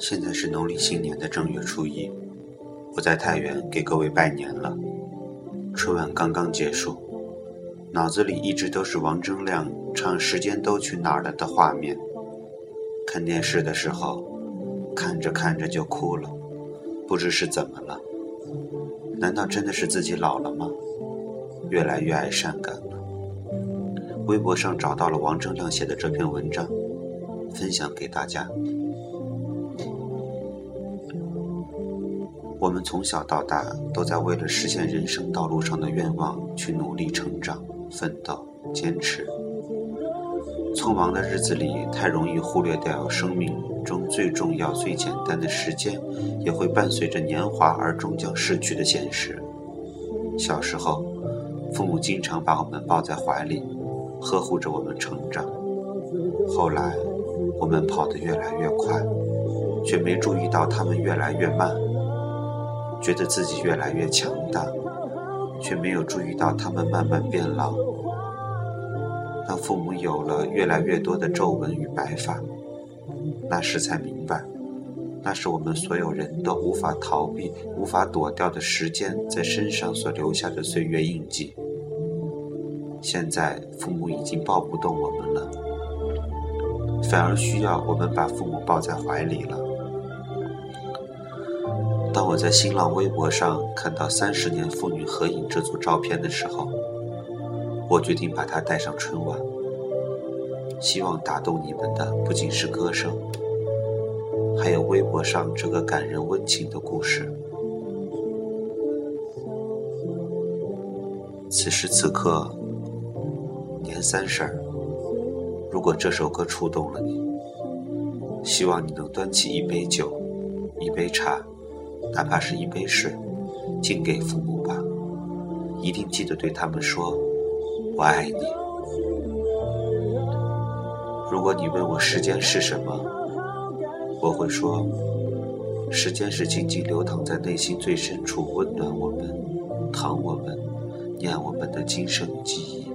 现在是农历新年的正月初一，我在太原给各位拜年了。春晚刚刚结束，脑子里一直都是王铮亮唱《时间都去哪儿了》的画面。看电视的时候，看着看着就哭了，不知是怎么了。难道真的是自己老了吗？越来越爱善感了。微博上找到了王铮亮写的这篇文章，分享给大家。我们从小到大都在为了实现人生道路上的愿望去努力成长、奋斗、坚持。匆忙的日子里，太容易忽略掉生命中最重要、最简单的时间，也会伴随着年华而终将逝去的现实。小时候，父母经常把我们抱在怀里，呵护着我们成长。后来，我们跑得越来越快，却没注意到他们越来越慢。觉得自己越来越强大，却没有注意到他们慢慢变老。当父母有了越来越多的皱纹与白发，那时才明白，那是我们所有人都无法逃避、无法躲掉的时间在身上所留下的岁月印记。现在父母已经抱不动我们了，反而需要我们把父母抱在怀里了。当我在新浪微博上看到三十年妇女合影这组照片的时候，我决定把它带上春晚。希望打动你们的不仅是歌声，还有微博上这个感人温情的故事。此时此刻，年三十儿，如果这首歌触动了你，希望你能端起一杯酒，一杯茶。哪怕是一杯水敬给父母吧。一定记得对他们说我爱你。如果你问我时间是什么我会说时间是静静流淌在内心最深处温暖我们疼我们念我们的今生记忆。